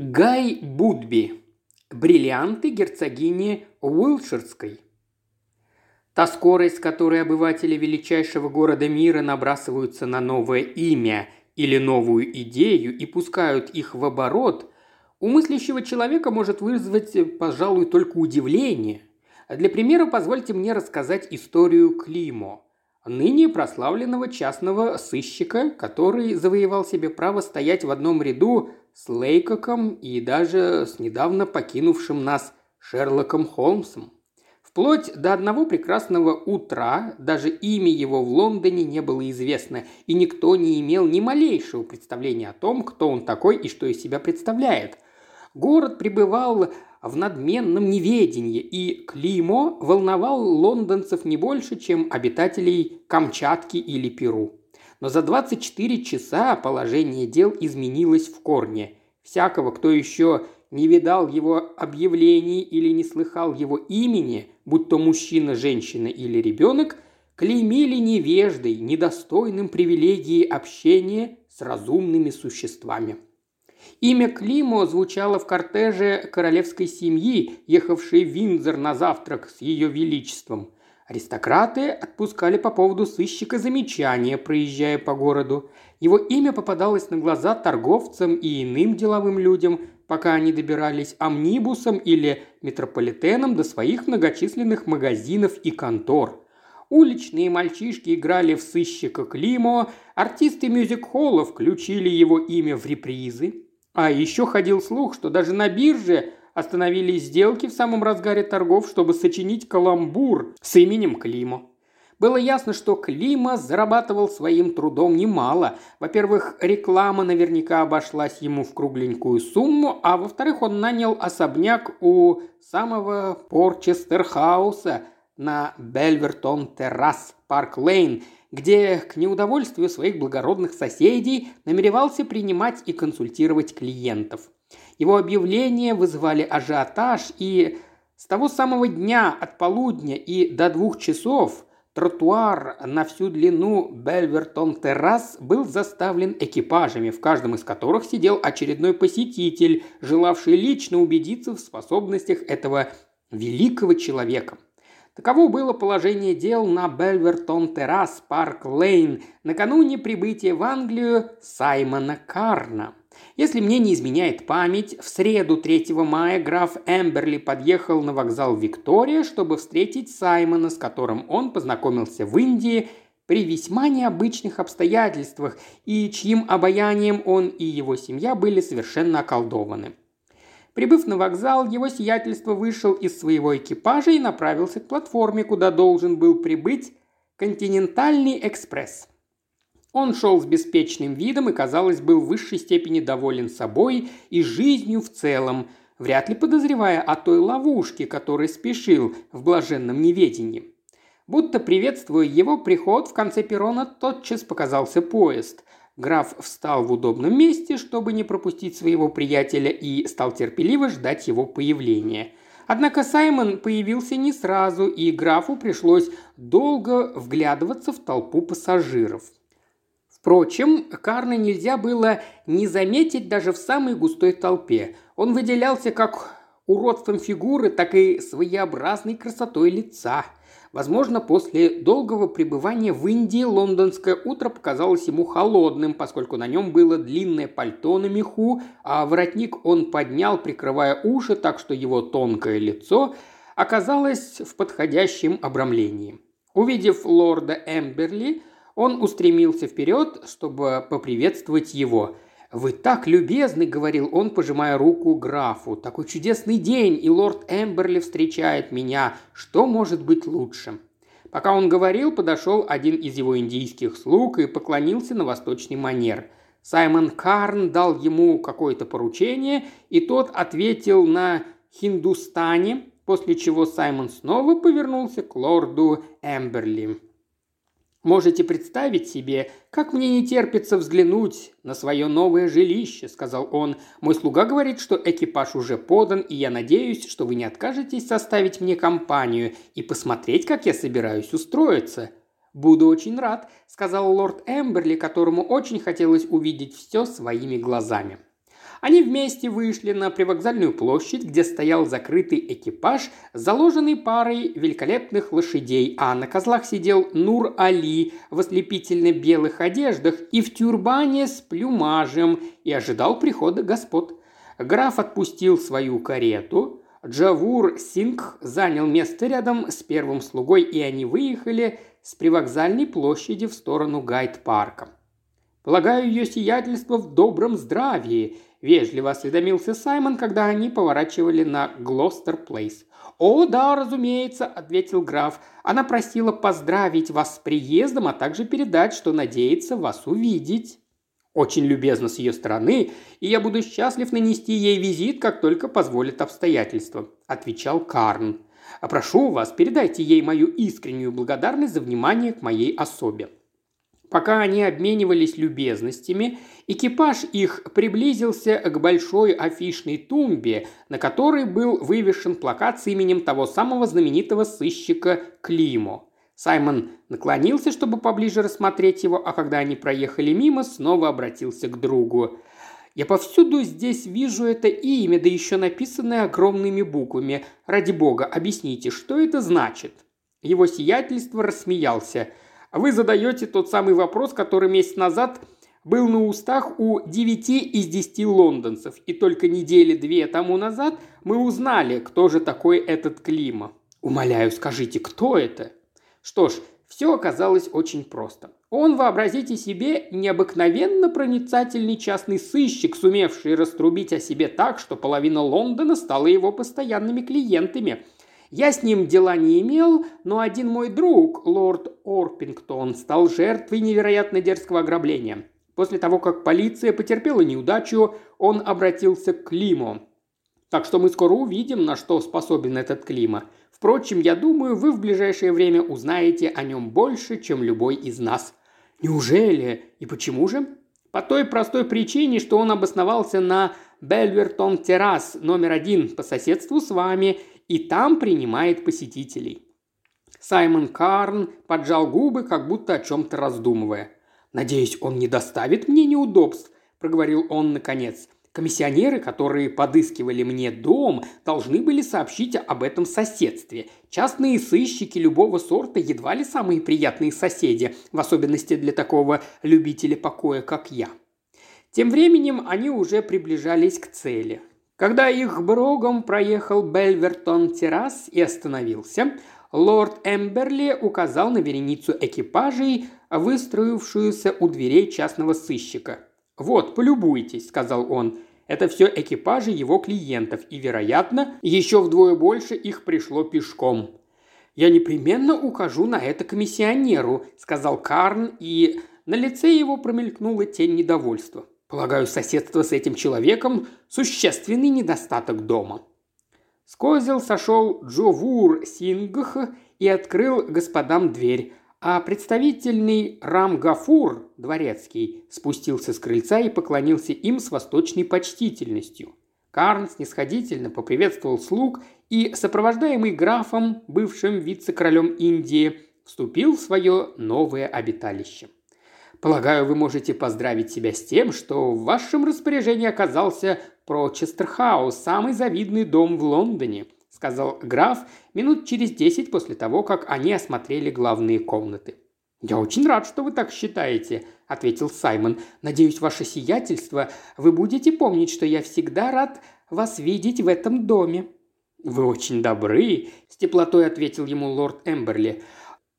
Гай Будби. Бриллианты герцогини Уилширской. Та скорость, с которой обыватели величайшего города мира набрасываются на новое имя или новую идею и пускают их в оборот, у мыслящего человека может вызвать, пожалуй, только удивление. Для примера позвольте мне рассказать историю Климо – ныне прославленного частного сыщика, который завоевал себе право стоять в одном ряду с Лейкоком и даже с недавно покинувшим нас Шерлоком Холмсом. Вплоть до одного прекрасного утра даже имя его в Лондоне не было известно, и никто не имел ни малейшего представления о том, кто он такой и что из себя представляет. Город пребывал в надменном неведении, и Климо волновал лондонцев не больше, чем обитателей Камчатки или Перу. Но за 24 часа положение дел изменилось в корне. Всякого, кто еще не видал его объявлений или не слыхал его имени, будь то мужчина, женщина или ребенок, клеймили невеждой, недостойным привилегии общения с разумными существами. Имя Климо звучало в кортеже королевской семьи, ехавшей в Виндзор на завтрак с ее величеством. Аристократы отпускали по поводу сыщика замечания, проезжая по городу. Его имя попадалось на глаза торговцам и иным деловым людям, пока они добирались амнибусом или метрополитеном до своих многочисленных магазинов и контор. Уличные мальчишки играли в сыщика Климо, артисты мюзик-холла включили его имя в репризы. А еще ходил слух, что даже на бирже остановились сделки в самом разгаре торгов, чтобы сочинить каламбур с именем Климо. Было ясно, что Климо зарабатывал своим трудом немало. Во-первых, реклама наверняка обошлась ему в кругленькую сумму, а во-вторых, он нанял особняк у самого Порчестер-хауса на Бельвертон-террас, Парк-Лейн – где к неудовольствию своих благородных соседей намеревался принимать и консультировать клиентов. Его объявления вызывали ажиотаж, и с того самого дня от полудня и до двух часов тротуар на всю длину Бельвертон-террас был заставлен экипажами, в каждом из которых сидел очередной посетитель, желавший лично убедиться в способностях этого великого человека. Таково было положение дел на Бельвертон-террас, Парк-Лейн, накануне прибытия в Англию Саймона Карна. Если мне не изменяет память, в среду 3 мая граф Эмберли подъехал на вокзал Виктория, чтобы встретить Саймона, с которым он познакомился в Индии при весьма необычных обстоятельствах и чьим обаянием он и его семья были совершенно околдованы. Прибыв на вокзал, его сиятельство вышел из своего экипажа и направился к платформе, куда должен был прибыть «Континентальный экспресс». Он шел с беспечным видом и, казалось, был в высшей степени доволен собой и жизнью в целом, вряд ли подозревая о той ловушке, которой спешил в блаженном неведении. Будто приветствуя его приход, в конце перрона тотчас показался поезд. Граф встал в удобном месте, чтобы не пропустить своего приятеля, и стал терпеливо ждать его появления. Однако Саймон появился не сразу, и графу пришлось долго вглядываться в толпу пассажиров. Впрочем, Карна нельзя было не заметить даже в самой густой толпе. Он выделялся как уродством фигуры, так и своеобразной красотой лица – Возможно, после долгого пребывания в Индии лондонское утро показалось ему холодным, поскольку на нем было длинное пальто на меху, а воротник он поднял, прикрывая уши, так что его тонкое лицо оказалось в подходящем обрамлении. Увидев лорда Эмберли, он устремился вперед, чтобы поприветствовать его – «Вы так любезны», — говорил он, пожимая руку графу. «Такой чудесный день, и лорд Эмберли встречает меня. Что может быть лучше?» Пока он говорил, подошел один из его индийских слуг и поклонился на восточный манер. Саймон Карн дал ему какое-то поручение, и тот ответил на хиндустане, после чего Саймон снова повернулся к лорду Эмберли. «Можете представить себе, как мне не терпится взглянуть на свое новое жилище», – сказал он. «Мой слуга говорит, что экипаж уже подан, и я надеюсь, что вы не откажетесь составить мне компанию и посмотреть, как я собираюсь устроиться». «Буду очень рад», – сказал лорд Эмберли, которому очень хотелось увидеть все своими глазами. Они вместе вышли на привокзальную площадь, где стоял закрытый экипаж, заложенный парой великолепных лошадей, а на козлах сидел Нур-Али в ослепительно белых одеждах и в тюрбане с плюмажем и ожидал прихода господ. Граф отпустил свою карету, Джавур Сингх занял место рядом с первым слугой, и они выехали с привокзальной площади в сторону Гайд-парка. «Полагаю, ее сиятельство в добром здравии», – вежливо осведомился Саймон, когда они поворачивали на Глостер Плейс. «О, да, разумеется», – ответил граф. «Она просила поздравить вас с приездом, а также передать, что надеется вас увидеть». «Очень любезно с ее стороны, и я буду счастлив нанести ей визит, как только позволят обстоятельства», – отвечал Карн. «А прошу вас, передайте ей мою искреннюю благодарность за внимание к моей особе». Пока они обменивались любезностями, экипаж их приблизился к большой афишной тумбе, на которой был вывешен плакат с именем того самого знаменитого сыщика Климо. Саймон наклонился, чтобы поближе рассмотреть его, а когда они проехали мимо, снова обратился к другу. «Я повсюду здесь вижу это имя, да еще написанное огромными буквами. Ради бога, объясните, что это значит?» Его сиятельство рассмеялся – вы задаете тот самый вопрос, который месяц назад был на устах у девяти из десяти лондонцев, и только недели две тому назад мы узнали, кто же такой этот Клима. Умоляю, скажите, кто это? Что ж, все оказалось очень просто. Он, вообразите себе, необыкновенно проницательный частный сыщик, сумевший раструбить о себе так, что половина Лондона стала его постоянными клиентами – я с ним дела не имел, но один мой друг, лорд Орпингтон, стал жертвой невероятно дерзкого ограбления. После того, как полиция потерпела неудачу, он обратился к Климу. Так что мы скоро увидим, на что способен этот Клима. Впрочем, я думаю, вы в ближайшее время узнаете о нем больше, чем любой из нас. Неужели? И почему же? По той простой причине, что он обосновался на Бельвертон террас номер один по соседству с вами и там принимает посетителей. Саймон Карн поджал губы, как будто о чем-то раздумывая. «Надеюсь, он не доставит мне неудобств», – проговорил он наконец. Комиссионеры, которые подыскивали мне дом, должны были сообщить об этом соседстве. Частные сыщики любого сорта едва ли самые приятные соседи, в особенности для такого любителя покоя, как я. Тем временем они уже приближались к цели. Когда их брогом проехал Бельвертон террас и остановился, лорд Эмберли указал на вереницу экипажей, выстроившуюся у дверей частного сыщика. «Вот, полюбуйтесь», – сказал он. «Это все экипажи его клиентов, и, вероятно, еще вдвое больше их пришло пешком». «Я непременно укажу на это комиссионеру», – сказал Карн, и на лице его промелькнула тень недовольства. Полагаю, соседство с этим человеком – существенный недостаток дома. С козел сошел Джовур Сингх и открыл господам дверь, а представительный Рамгафур, дворецкий, спустился с крыльца и поклонился им с восточной почтительностью. Карн снисходительно поприветствовал слуг и, сопровождаемый графом, бывшим вице-королем Индии, вступил в свое новое обиталище. Полагаю, вы можете поздравить себя с тем, что в вашем распоряжении оказался Прочестерхаус, самый завидный дом в Лондоне», – сказал граф минут через десять после того, как они осмотрели главные комнаты. «Я очень рад, что вы так считаете», – ответил Саймон. «Надеюсь, ваше сиятельство, вы будете помнить, что я всегда рад вас видеть в этом доме». «Вы очень добры», – с теплотой ответил ему лорд Эмберли.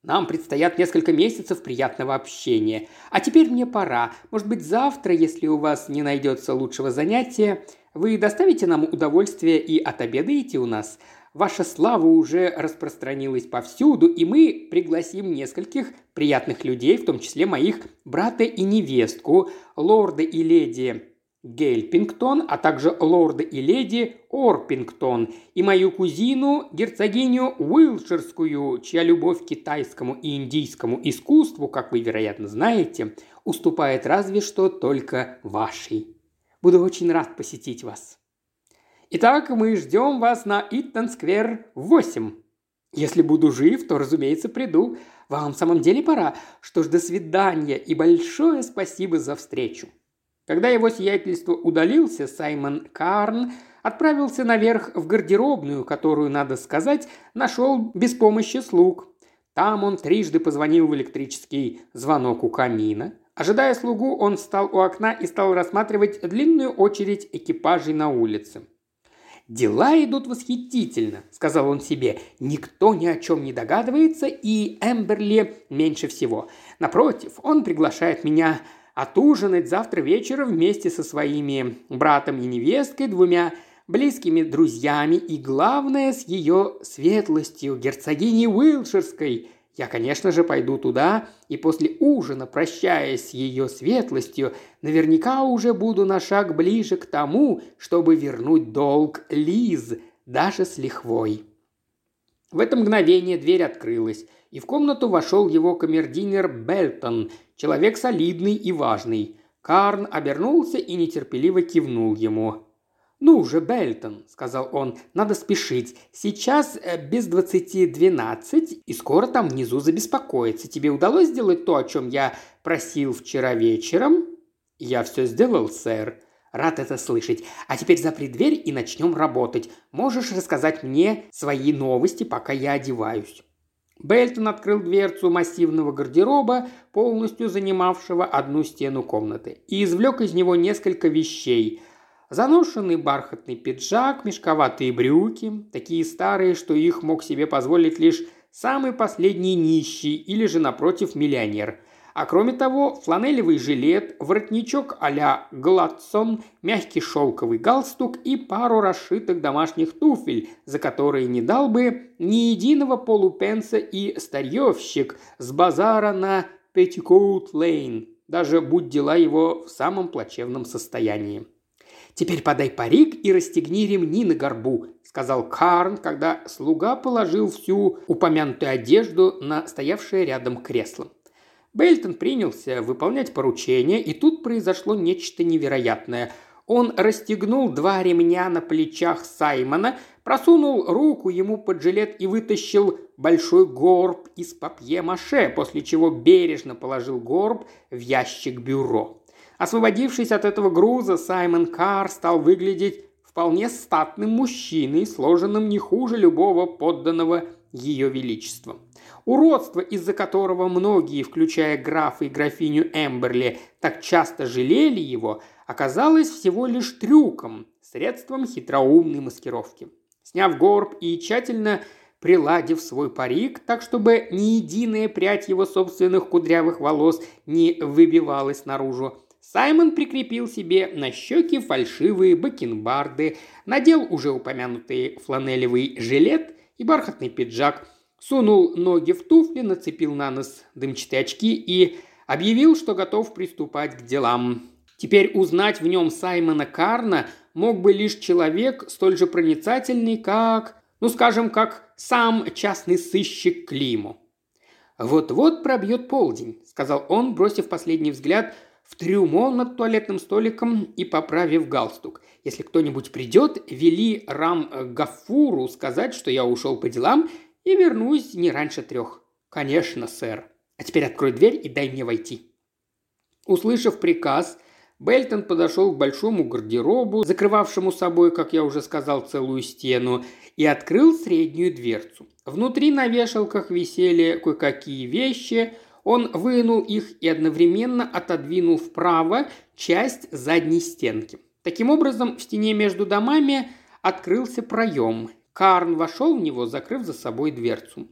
Нам предстоят несколько месяцев приятного общения. А теперь мне пора. Может быть, завтра, если у вас не найдется лучшего занятия, вы доставите нам удовольствие и отобедаете у нас. Ваша слава уже распространилась повсюду, и мы пригласим нескольких приятных людей, в том числе моих брата и невестку, лорда и леди Гельпингтон, а также лорда и леди Орпингтон и мою кузину, герцогиню Уилширскую, чья любовь к китайскому и индийскому искусству, как вы, вероятно, знаете, уступает разве что только вашей. Буду очень рад посетить вас. Итак, мы ждем вас на Иттон-сквер 8. Если буду жив, то, разумеется, приду. Вам в самом деле пора. Что ж, до свидания и большое спасибо за встречу. Когда его сиятельство удалился, Саймон Карн отправился наверх в гардеробную, которую, надо сказать, нашел без помощи слуг. Там он трижды позвонил в электрический звонок у камина. Ожидая слугу, он встал у окна и стал рассматривать длинную очередь экипажей на улице. «Дела идут восхитительно», – сказал он себе. «Никто ни о чем не догадывается, и Эмберли меньше всего. Напротив, он приглашает меня отужинать завтра вечером вместе со своими братом и невесткой, двумя близкими друзьями и, главное, с ее светлостью, герцогиней Уилширской. Я, конечно же, пойду туда, и после ужина, прощаясь с ее светлостью, наверняка уже буду на шаг ближе к тому, чтобы вернуть долг Лиз, даже с лихвой. В это мгновение дверь открылась, и в комнату вошел его камердинер Бельтон, человек солидный и важный. Карн обернулся и нетерпеливо кивнул ему. «Ну же, Бельтон», – сказал он, – «надо спешить. Сейчас э, без двадцати двенадцать, и скоро там внизу забеспокоится. Тебе удалось сделать то, о чем я просил вчера вечером?» «Я все сделал, сэр», Рад это слышать. А теперь запри дверь и начнем работать. Можешь рассказать мне свои новости, пока я одеваюсь». Бельтон открыл дверцу массивного гардероба, полностью занимавшего одну стену комнаты, и извлек из него несколько вещей, Заношенный бархатный пиджак, мешковатые брюки, такие старые, что их мог себе позволить лишь самый последний нищий или же, напротив, миллионер. А кроме того, фланелевый жилет, воротничок а-ля Гладсон, мягкий шелковый галстук и пару расшитых домашних туфель, за которые не дал бы ни единого полупенса и старьевщик с базара на Петтикоут-Лейн, даже будь дела его в самом плачевном состоянии. «Теперь подай парик и расстегни ремни на горбу», – сказал Карн, когда слуга положил всю упомянутую одежду на стоявшее рядом кресло. Бейлтон принялся выполнять поручение, и тут произошло нечто невероятное. Он расстегнул два ремня на плечах Саймона, просунул руку ему под жилет и вытащил большой горб из папье-маше, после чего бережно положил горб в ящик бюро. Освободившись от этого груза, Саймон Карр стал выглядеть вполне статным мужчиной, сложенным не хуже любого подданного ее величества. Уродство, из-за которого многие, включая графа и графиню Эмберли, так часто жалели его, оказалось всего лишь трюком, средством хитроумной маскировки. Сняв горб и тщательно приладив свой парик, так чтобы ни единая прядь его собственных кудрявых волос не выбивалась наружу, Саймон прикрепил себе на щеки фальшивые бакенбарды, надел уже упомянутый фланелевый жилет и бархатный пиджак, сунул ноги в туфли, нацепил на нос дымчатые очки и объявил, что готов приступать к делам. Теперь узнать в нем Саймона Карна мог бы лишь человек, столь же проницательный, как, ну скажем, как сам частный сыщик Климу. «Вот-вот пробьет полдень», – сказал он, бросив последний взгляд – в трюмо над туалетным столиком и поправив галстук. Если кто-нибудь придет, вели Рам Гафуру сказать, что я ушел по делам и вернусь не раньше трех. Конечно, сэр. А теперь открой дверь и дай мне войти. Услышав приказ, Бельтон подошел к большому гардеробу, закрывавшему собой, как я уже сказал, целую стену, и открыл среднюю дверцу. Внутри на вешалках висели кое-какие вещи – он вынул их и одновременно отодвинул вправо часть задней стенки. Таким образом, в стене между домами открылся проем. Карн вошел в него, закрыв за собой дверцу.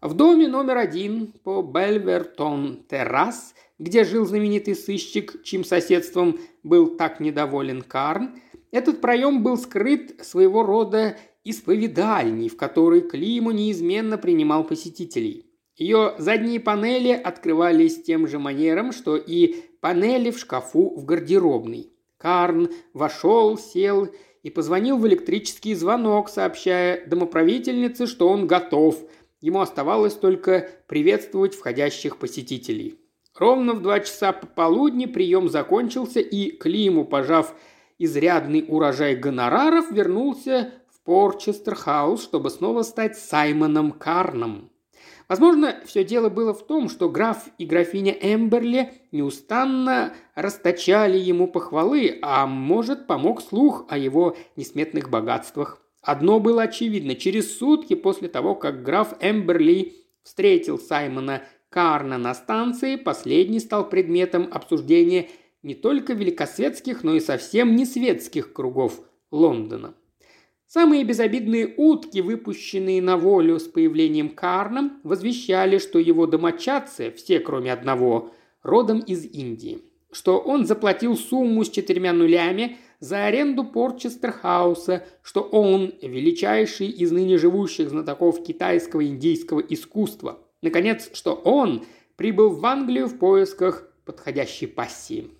В доме номер один по Бельвертон-террас, где жил знаменитый сыщик, чьим соседством был так недоволен Карн, этот проем был скрыт своего рода исповедальней, в которой Климу неизменно принимал посетителей. Ее задние панели открывались тем же манером, что и панели в шкафу в гардеробной. Карн вошел, сел и позвонил в электрический звонок, сообщая домоправительнице, что он готов. Ему оставалось только приветствовать входящих посетителей. Ровно в два часа пополудни прием закончился, и Климу, пожав изрядный урожай гонораров, вернулся в Порчестер-хаус, чтобы снова стать Саймоном Карном. Возможно, все дело было в том, что граф и графиня Эмберли неустанно расточали ему похвалы, а может, помог слух о его несметных богатствах. Одно было очевидно. Через сутки после того, как граф Эмберли встретил Саймона Карна на станции, последний стал предметом обсуждения не только великосветских, но и совсем не светских кругов Лондона. Самые безобидные утки, выпущенные на волю с появлением Карна, возвещали, что его домочадцы, все кроме одного, родом из Индии. Что он заплатил сумму с четырьмя нулями за аренду Порчестер-хауса, что он величайший из ныне живущих знатоков китайского индийского искусства. Наконец, что он прибыл в Англию в поисках подходящей пассии.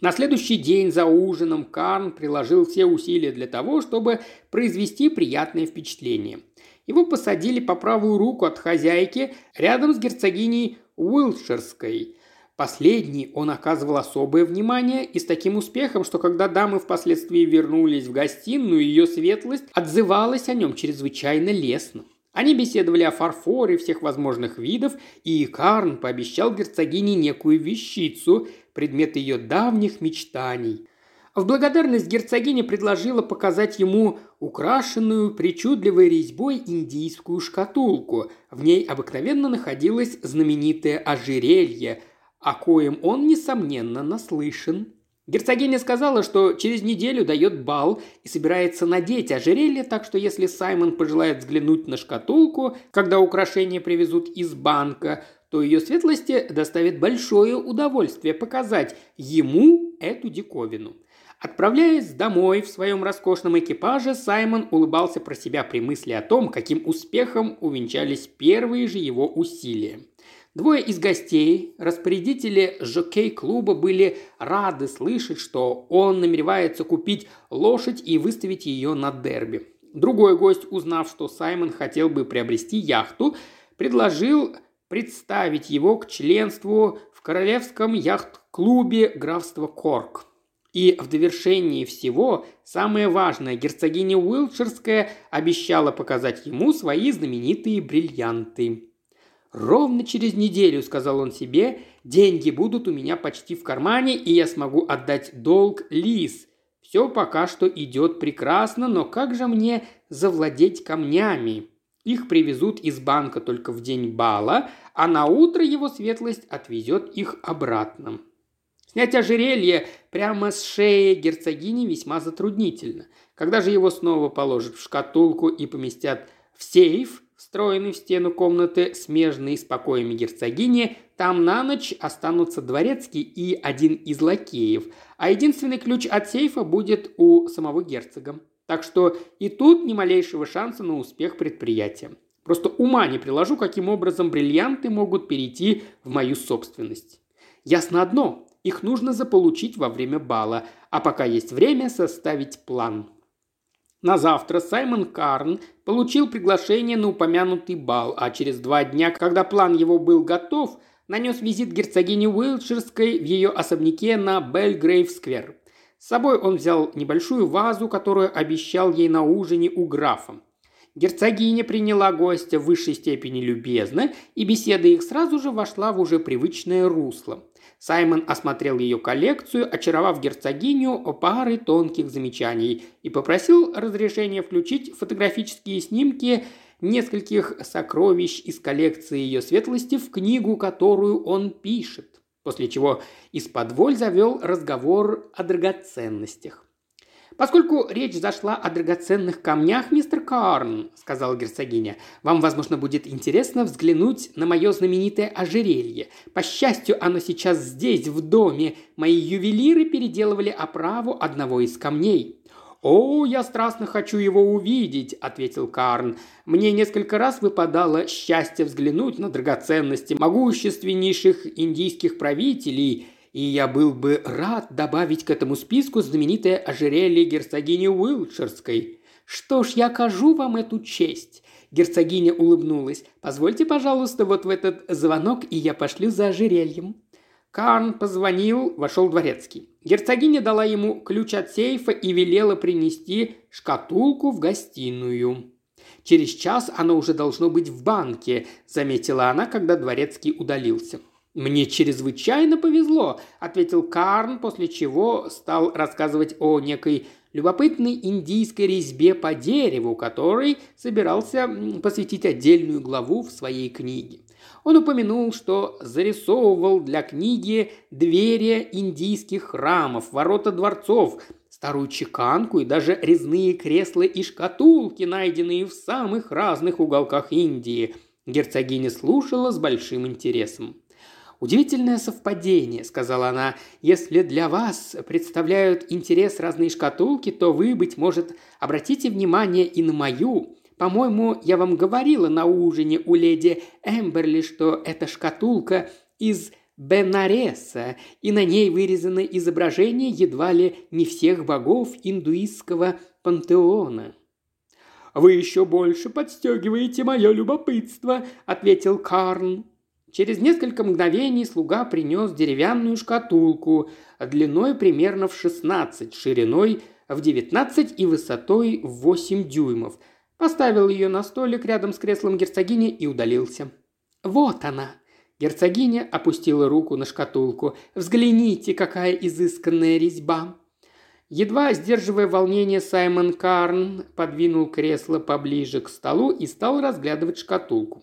На следующий день за ужином Карн приложил все усилия для того, чтобы произвести приятное впечатление. Его посадили по правую руку от хозяйки рядом с герцогиней Уилтширской. Последний он оказывал особое внимание и с таким успехом, что когда дамы впоследствии вернулись в гостиную, ее светлость отзывалась о нем чрезвычайно лестно. Они беседовали о фарфоре всех возможных видов, и Карн пообещал герцогине некую вещицу, предмет ее давних мечтаний. В благодарность герцогиня предложила показать ему украшенную причудливой резьбой индийскую шкатулку. В ней обыкновенно находилось знаменитое ожерелье, о коем он, несомненно, наслышан. Герцогиня сказала, что через неделю дает бал и собирается надеть ожерелье, так что если Саймон пожелает взглянуть на шкатулку, когда украшения привезут из банка, то ее светлости доставит большое удовольствие показать ему эту диковину. Отправляясь домой в своем роскошном экипаже, Саймон улыбался про себя при мысли о том, каким успехом увенчались первые же его усилия. Двое из гостей, распорядители жокей-клуба, были рады слышать, что он намеревается купить лошадь и выставить ее на дерби. Другой гость, узнав, что Саймон хотел бы приобрести яхту, предложил представить его к членству в Королевском яхт-клубе графства Корк. И в довершении всего, самое важное, герцогиня Уилтширская обещала показать ему свои знаменитые бриллианты. «Ровно через неделю», – сказал он себе, – «деньги будут у меня почти в кармане, и я смогу отдать долг Лис. Все пока что идет прекрасно, но как же мне завладеть камнями? Их привезут из банка только в день бала, а на утро его светлость отвезет их обратно». Снять ожерелье прямо с шеи герцогини весьма затруднительно. Когда же его снова положат в шкатулку и поместят в сейф, встроенный в стену комнаты, смежный с покоями герцогини, там на ночь останутся дворецкий и один из лакеев, а единственный ключ от сейфа будет у самого герцога. Так что и тут ни малейшего шанса на успех предприятия. Просто ума не приложу, каким образом бриллианты могут перейти в мою собственность. Ясно одно, их нужно заполучить во время бала, а пока есть время составить план. На завтра Саймон Карн получил приглашение на упомянутый бал, а через два дня, когда план его был готов, нанес визит герцогине Уилтширской в ее особняке на Бельгрейв-сквер. С собой он взял небольшую вазу, которую обещал ей на ужине у графа. Герцогиня приняла гостя в высшей степени любезно, и беседа их сразу же вошла в уже привычное русло. Саймон осмотрел ее коллекцию, очаровав герцогиню парой тонких замечаний и попросил разрешения включить фотографические снимки нескольких сокровищ из коллекции ее светлости в книгу, которую он пишет. После чего из-под завел разговор о драгоценностях. «Поскольку речь зашла о драгоценных камнях, мистер Карн», – сказала герцогиня, – «вам, возможно, будет интересно взглянуть на мое знаменитое ожерелье. По счастью, оно сейчас здесь, в доме. Мои ювелиры переделывали оправу одного из камней». «О, я страстно хочу его увидеть», – ответил Карн. «Мне несколько раз выпадало счастье взглянуть на драгоценности могущественнейших индийских правителей и я был бы рад добавить к этому списку знаменитое ожерелье герцогини Уилтширской. Что ж, я окажу вам эту честь. Герцогиня улыбнулась. «Позвольте, пожалуйста, вот в этот звонок, и я пошлю за ожерельем». Карн позвонил, вошел дворецкий. Герцогиня дала ему ключ от сейфа и велела принести шкатулку в гостиную. Через час оно уже должно быть в банке», – заметила она, когда дворецкий удалился. «Мне чрезвычайно повезло», – ответил Карн, после чего стал рассказывать о некой любопытной индийской резьбе по дереву, которой собирался посвятить отдельную главу в своей книге. Он упомянул, что зарисовывал для книги двери индийских храмов, ворота дворцов, старую чеканку и даже резные кресла и шкатулки, найденные в самых разных уголках Индии. Герцогиня слушала с большим интересом. «Удивительное совпадение», – сказала она. «Если для вас представляют интерес разные шкатулки, то вы, быть может, обратите внимание и на мою. По-моему, я вам говорила на ужине у леди Эмберли, что эта шкатулка из Бенареса, и на ней вырезано изображение едва ли не всех богов индуистского пантеона». «Вы еще больше подстегиваете мое любопытство», – ответил Карн. Через несколько мгновений слуга принес деревянную шкатулку длиной примерно в 16, шириной в 19 и высотой в 8 дюймов. Поставил ее на столик рядом с креслом герцогини и удалился. «Вот она!» Герцогиня опустила руку на шкатулку. «Взгляните, какая изысканная резьба!» Едва сдерживая волнение, Саймон Карн подвинул кресло поближе к столу и стал разглядывать шкатулку.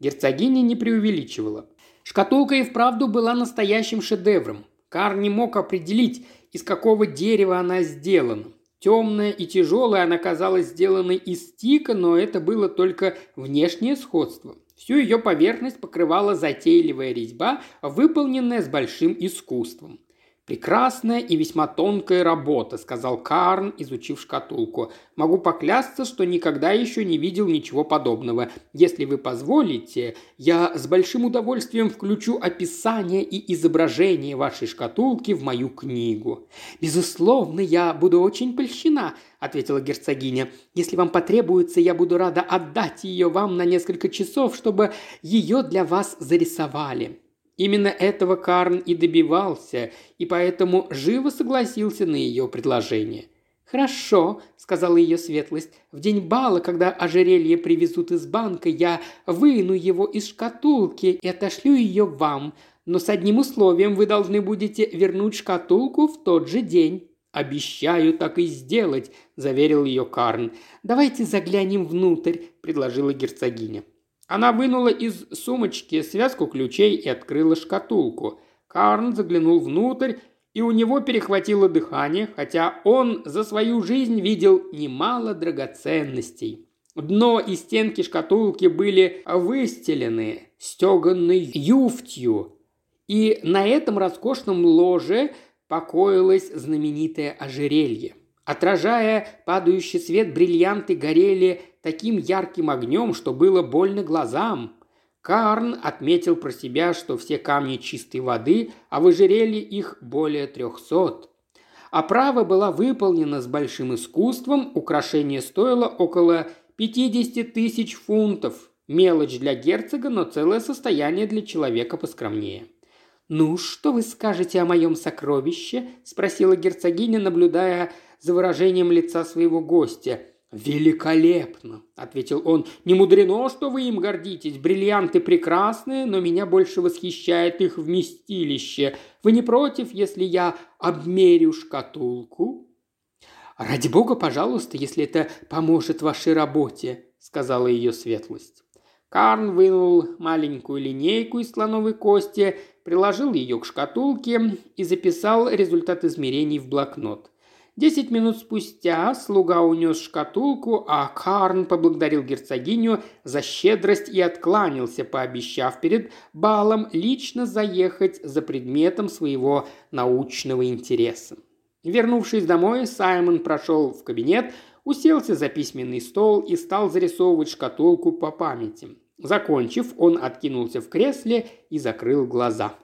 Герцогиня не преувеличивала. Шкатулка и вправду была настоящим шедевром. Кар не мог определить, из какого дерева она сделана. Темная и тяжелая она казалась сделанной из тика, но это было только внешнее сходство. Всю ее поверхность покрывала затейливая резьба, выполненная с большим искусством. «Прекрасная и весьма тонкая работа», – сказал Карн, изучив шкатулку. «Могу поклясться, что никогда еще не видел ничего подобного. Если вы позволите, я с большим удовольствием включу описание и изображение вашей шкатулки в мою книгу». «Безусловно, я буду очень польщена», – ответила герцогиня. «Если вам потребуется, я буду рада отдать ее вам на несколько часов, чтобы ее для вас зарисовали». Именно этого Карн и добивался, и поэтому живо согласился на ее предложение. «Хорошо», – сказала ее светлость, – «в день бала, когда ожерелье привезут из банка, я выну его из шкатулки и отошлю ее вам, но с одним условием вы должны будете вернуть шкатулку в тот же день». «Обещаю так и сделать», – заверил ее Карн. «Давайте заглянем внутрь», – предложила герцогиня. Она вынула из сумочки связку ключей и открыла шкатулку. Карн заглянул внутрь, и у него перехватило дыхание, хотя он за свою жизнь видел немало драгоценностей. Дно и стенки шкатулки были выстелены стеганной юфтью, и на этом роскошном ложе покоилось знаменитое ожерелье. Отражая падающий свет, бриллианты горели таким ярким огнем, что было больно глазам. Карн отметил про себя, что все камни чистой воды, а в их более трехсот. Оправа была выполнена с большим искусством, украшение стоило около 50 тысяч фунтов. Мелочь для герцога, но целое состояние для человека поскромнее. «Ну, что вы скажете о моем сокровище?» – спросила герцогиня, наблюдая за выражением лица своего гостя – «Великолепно!» – ответил он. «Не мудрено, что вы им гордитесь. Бриллианты прекрасные, но меня больше восхищает их вместилище. Вы не против, если я обмерю шкатулку?» «Ради бога, пожалуйста, если это поможет вашей работе», – сказала ее светлость. Карн вынул маленькую линейку из слоновой кости, приложил ее к шкатулке и записал результат измерений в блокнот – Десять минут спустя слуга унес шкатулку, а Карн поблагодарил герцогиню за щедрость и откланялся, пообещав перед балом лично заехать за предметом своего научного интереса. Вернувшись домой, Саймон прошел в кабинет, уселся за письменный стол и стал зарисовывать шкатулку по памяти. Закончив, он откинулся в кресле и закрыл глаза.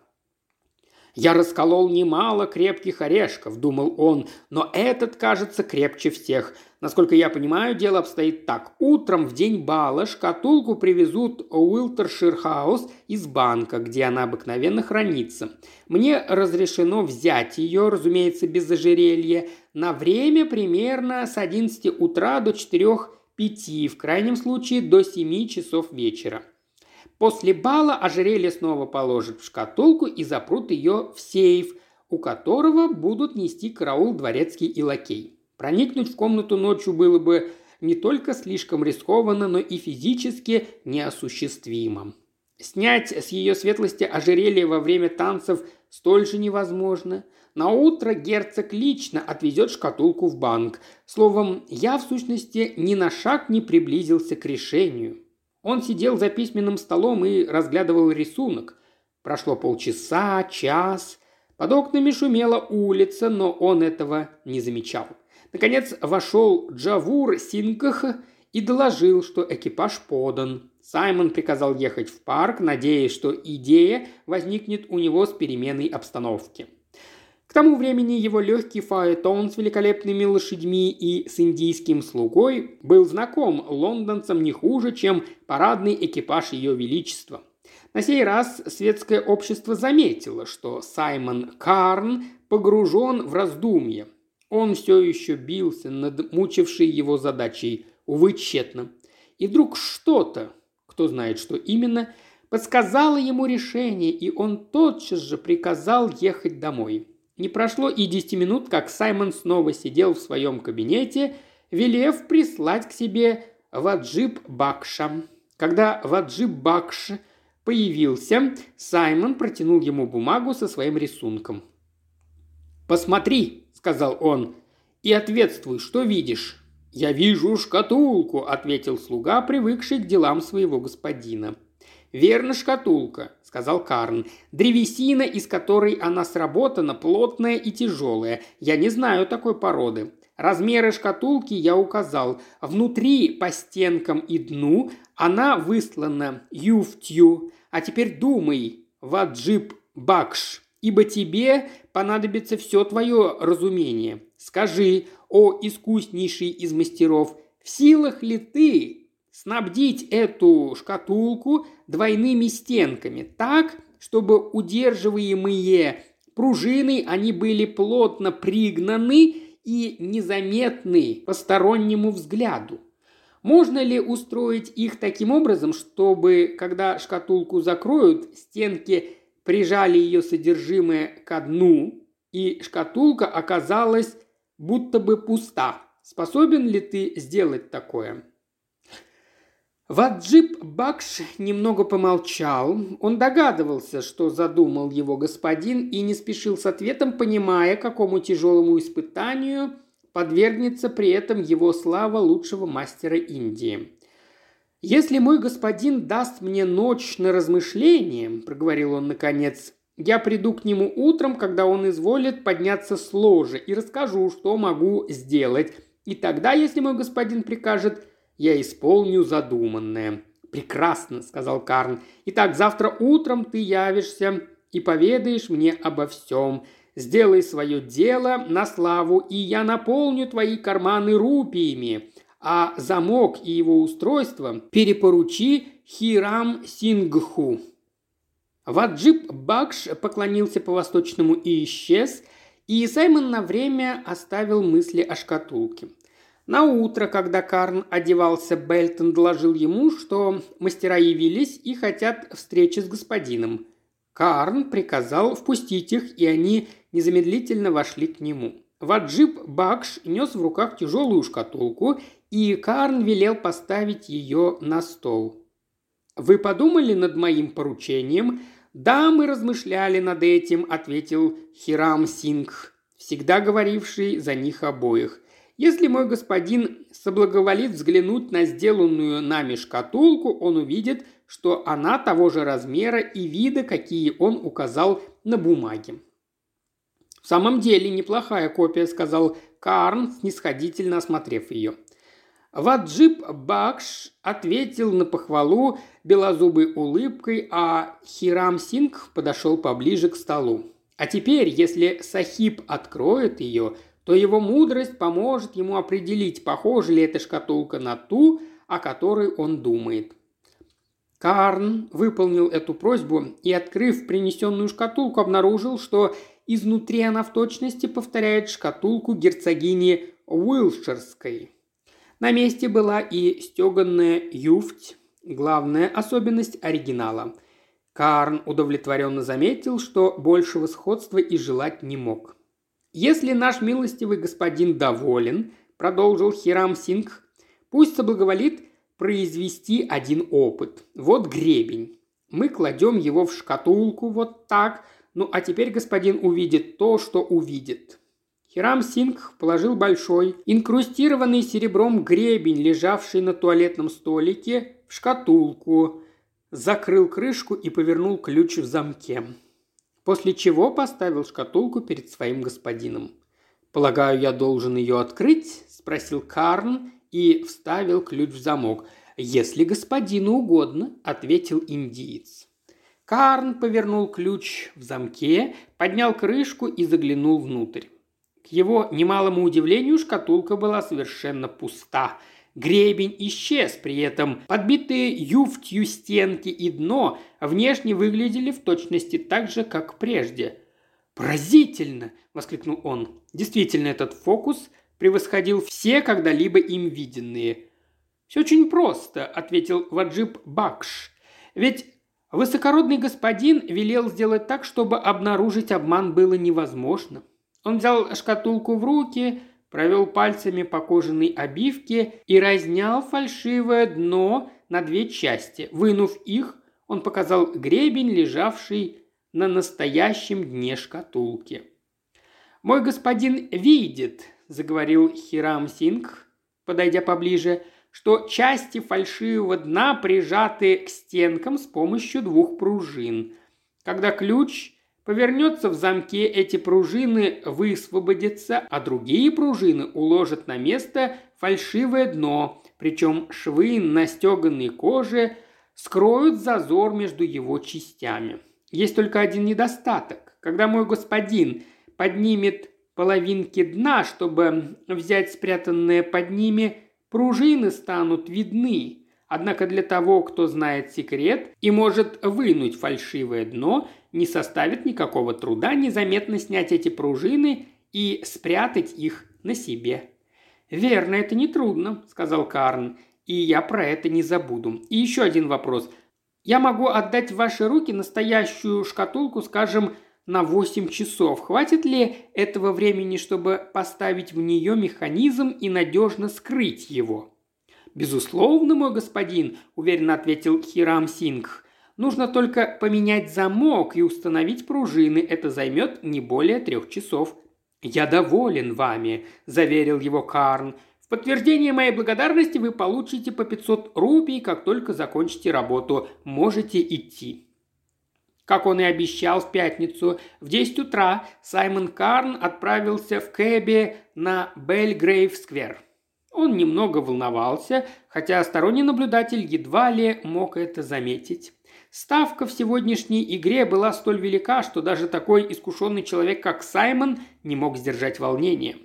«Я расколол немало крепких орешков», – думал он, – «но этот, кажется, крепче всех. Насколько я понимаю, дело обстоит так. Утром в день бала шкатулку привезут в Уилтершир-хаус из банка, где она обыкновенно хранится. Мне разрешено взять ее, разумеется, без ожерелья, на время примерно с 11 утра до 4 пяти, в крайнем случае до семи часов вечера. После бала ожерелье снова положат в шкатулку и запрут ее в сейф, у которого будут нести караул дворецкий и лакей. Проникнуть в комнату ночью было бы не только слишком рискованно, но и физически неосуществимо. Снять с ее светлости ожерелье во время танцев столь же невозможно. На утро герцог лично отвезет шкатулку в банк. Словом, я в сущности ни на шаг не приблизился к решению. Он сидел за письменным столом и разглядывал рисунок. Прошло полчаса, час. Под окнами шумела улица, но он этого не замечал. Наконец вошел Джавур Сингах и доложил, что экипаж подан. Саймон приказал ехать в парк, надеясь, что идея возникнет у него с переменой обстановки. К тому времени его легкий фаэтон с великолепными лошадьми и с индийским слугой был знаком лондонцам не хуже, чем парадный экипаж Ее Величества. На сей раз светское общество заметило, что Саймон Карн погружен в раздумье. Он все еще бился над мучившей его задачей, увы, тщетно. И вдруг что-то, кто знает, что именно, подсказало ему решение, и он тотчас же приказал ехать домой. Не прошло и десяти минут, как Саймон снова сидел в своем кабинете, велев прислать к себе Ваджиб Бакша. Когда Ваджиб Бакш появился, Саймон протянул ему бумагу со своим рисунком. «Посмотри», — сказал он, — «и ответствуй, что видишь». «Я вижу шкатулку», — ответил слуга, привыкший к делам своего господина. «Верно, шкатулка», — сказал Карн. «Древесина, из которой она сработана, плотная и тяжелая. Я не знаю такой породы. Размеры шкатулки я указал. Внутри, по стенкам и дну, она выслана юфтью. А теперь думай, ваджиб бакш, ибо тебе понадобится все твое разумение. Скажи, о искуснейший из мастеров, в силах ли ты снабдить эту шкатулку двойными стенками так, чтобы удерживаемые пружины они были плотно пригнаны и незаметны постороннему взгляду. Можно ли устроить их таким образом, чтобы, когда шкатулку закроют, стенки прижали ее содержимое ко дну, и шкатулка оказалась будто бы пуста? Способен ли ты сделать такое? Ваджиб Бакш немного помолчал. Он догадывался, что задумал его господин, и не спешил с ответом, понимая, какому тяжелому испытанию подвергнется при этом его слава лучшего мастера Индии. «Если мой господин даст мне ночь на размышление», – проговорил он наконец, – «я приду к нему утром, когда он изволит подняться с ложи, и расскажу, что могу сделать. И тогда, если мой господин прикажет, я исполню задуманное». «Прекрасно», — сказал Карн. «Итак, завтра утром ты явишься и поведаешь мне обо всем. Сделай свое дело на славу, и я наполню твои карманы рупиями, а замок и его устройство перепоручи Хирам Сингху». Ваджиб Бакш поклонился по-восточному и исчез, и Саймон на время оставил мысли о шкатулке. На утро, когда Карн одевался, Бельтон доложил ему, что мастера явились и хотят встречи с господином. Карн приказал впустить их, и они незамедлительно вошли к нему. Ваджиб Бакш нес в руках тяжелую шкатулку, и Карн велел поставить ее на стол. «Вы подумали над моим поручением?» «Да, мы размышляли над этим», – ответил Хирам Сингх, всегда говоривший за них обоих. Если мой господин соблаговолит взглянуть на сделанную нами шкатулку, он увидит, что она того же размера и вида, какие он указал на бумаге. «В самом деле неплохая копия», – сказал Карн, снисходительно осмотрев ее. Ваджиб Бакш ответил на похвалу белозубой улыбкой, а Хирам Синг подошел поближе к столу. «А теперь, если Сахиб откроет ее, то его мудрость поможет ему определить, похожа ли эта шкатулка на ту, о которой он думает. Карн выполнил эту просьбу и, открыв принесенную шкатулку, обнаружил, что изнутри она в точности повторяет шкатулку герцогини Уилширской. На месте была и стеганная юфть, главная особенность оригинала. Карн удовлетворенно заметил, что большего сходства и желать не мог. «Если наш милостивый господин доволен», – продолжил Хирам Сингх, – «пусть соблаговолит произвести один опыт. Вот гребень. Мы кладем его в шкатулку вот так, ну а теперь господин увидит то, что увидит». Хирам Сингх положил большой, инкрустированный серебром гребень, лежавший на туалетном столике, в шкатулку, закрыл крышку и повернул ключ в замке. После чего поставил шкатулку перед своим господином. «Полагаю, я должен ее открыть?» – спросил Карн и вставил ключ в замок. «Если господину угодно», – ответил индиец. Карн повернул ключ в замке, поднял крышку и заглянул внутрь. К его немалому удивлению шкатулка была совершенно пуста – Гребень исчез, при этом подбитые юфтью стенки и дно внешне выглядели в точности так же, как прежде. «Поразительно!» – воскликнул он. Действительно, этот фокус превосходил все когда-либо им виденные. «Все очень просто», – ответил Ваджиб Бакш. «Ведь высокородный господин велел сделать так, чтобы обнаружить обман было невозможно. Он взял шкатулку в руки – провел пальцами по кожаной обивке и разнял фальшивое дно на две части. Вынув их, он показал гребень, лежавший на настоящем дне шкатулки. «Мой господин видит», – заговорил Хирам Сингх, подойдя поближе, – что части фальшивого дна прижаты к стенкам с помощью двух пружин. Когда ключ Повернется в замке, эти пружины высвободятся, а другие пружины уложат на место фальшивое дно, причем швы на стеганной коже скроют зазор между его частями. Есть только один недостаток. Когда мой господин поднимет половинки дна, чтобы взять спрятанное под ними, пружины станут видны. Однако для того, кто знает секрет и может вынуть фальшивое дно – не составит никакого труда незаметно снять эти пружины и спрятать их на себе. «Верно, это нетрудно», – сказал Карн, – «и я про это не забуду. И еще один вопрос. Я могу отдать в ваши руки настоящую шкатулку, скажем, на 8 часов. Хватит ли этого времени, чтобы поставить в нее механизм и надежно скрыть его?» «Безусловно, мой господин», – уверенно ответил Хирам Сингх. Нужно только поменять замок и установить пружины. Это займет не более трех часов. «Я доволен вами», – заверил его Карн. «В подтверждение моей благодарности вы получите по 500 рупий, как только закончите работу. Можете идти». Как он и обещал в пятницу, в 10 утра Саймон Карн отправился в кэбе на Бельгрейв-сквер. Он немного волновался, хотя сторонний наблюдатель едва ли мог это заметить. Ставка в сегодняшней игре была столь велика, что даже такой искушенный человек, как Саймон, не мог сдержать волнение.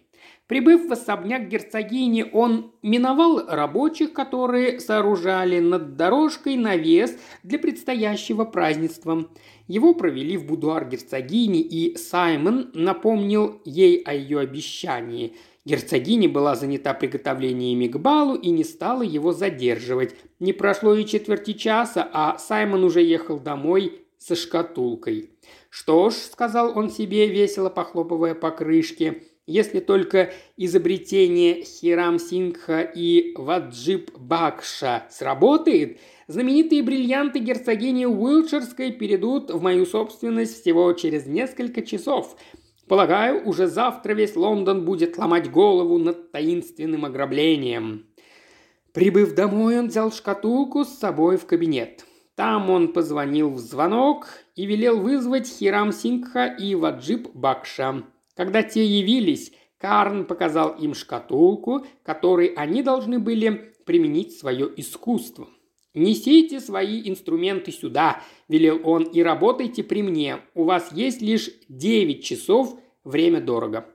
Прибыв в особняк герцогини, он миновал рабочих, которые сооружали над дорожкой навес для предстоящего празднества. Его провели в будуар герцогини, и Саймон напомнил ей о ее обещании – Герцогиня была занята приготовлениями к балу и не стала его задерживать. Не прошло и четверти часа, а Саймон уже ехал домой со шкатулкой. «Что ж», — сказал он себе, весело похлопывая по крышке, «если только изобретение Хирам Сингха и Ваджиб Бакша сработает, знаменитые бриллианты герцогини Уилчерской перейдут в мою собственность всего через несколько часов. Полагаю, уже завтра весь Лондон будет ломать голову над таинственным ограблением. Прибыв домой, он взял шкатулку с собой в кабинет. Там он позвонил в звонок и велел вызвать Хирам Сингха и Ваджиб Бакша. Когда те явились, Карн показал им шкатулку, которой они должны были применить свое искусство. «Несите свои инструменты сюда», – велел он, – «и работайте при мне. У вас есть лишь девять часов, время дорого».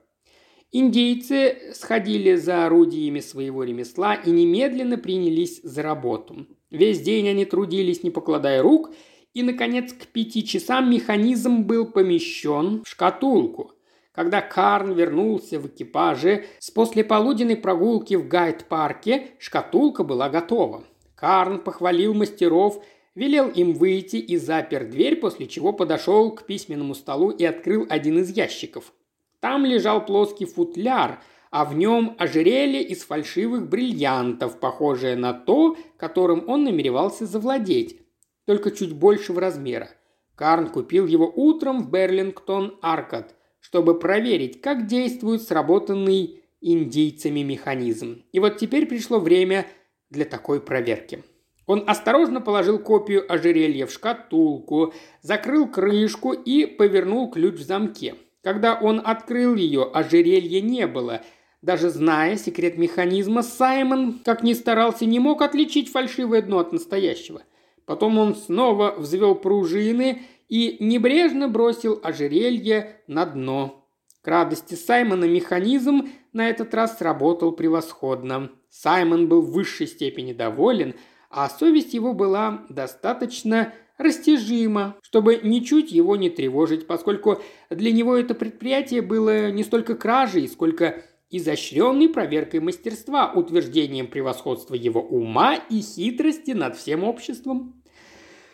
Индейцы сходили за орудиями своего ремесла и немедленно принялись за работу. Весь день они трудились, не покладая рук, и, наконец, к пяти часам механизм был помещен в шкатулку. Когда Карн вернулся в экипаже с послеполуденной прогулки в Гайд-парке, шкатулка была готова. Карн похвалил мастеров, велел им выйти и запер дверь, после чего подошел к письменному столу и открыл один из ящиков. Там лежал плоский футляр, а в нем ожерелье из фальшивых бриллиантов, похожее на то, которым он намеревался завладеть, только чуть большего размера. Карн купил его утром в Берлингтон-Аркад, чтобы проверить, как действует сработанный индейцами механизм. И вот теперь пришло время для такой проверки. Он осторожно положил копию ожерелья в шкатулку, закрыл крышку и повернул ключ в замке. Когда он открыл ее, ожерелья не было. Даже зная секрет механизма, Саймон, как ни старался, не мог отличить фальшивое дно от настоящего. Потом он снова взвел пружины и небрежно бросил ожерелье на дно. К радости Саймона механизм на этот раз сработал превосходно. Саймон был в высшей степени доволен, а совесть его была достаточно растяжима, чтобы ничуть его не тревожить, поскольку для него это предприятие было не столько кражей, сколько изощренной проверкой мастерства, утверждением превосходства его ума и хитрости над всем обществом.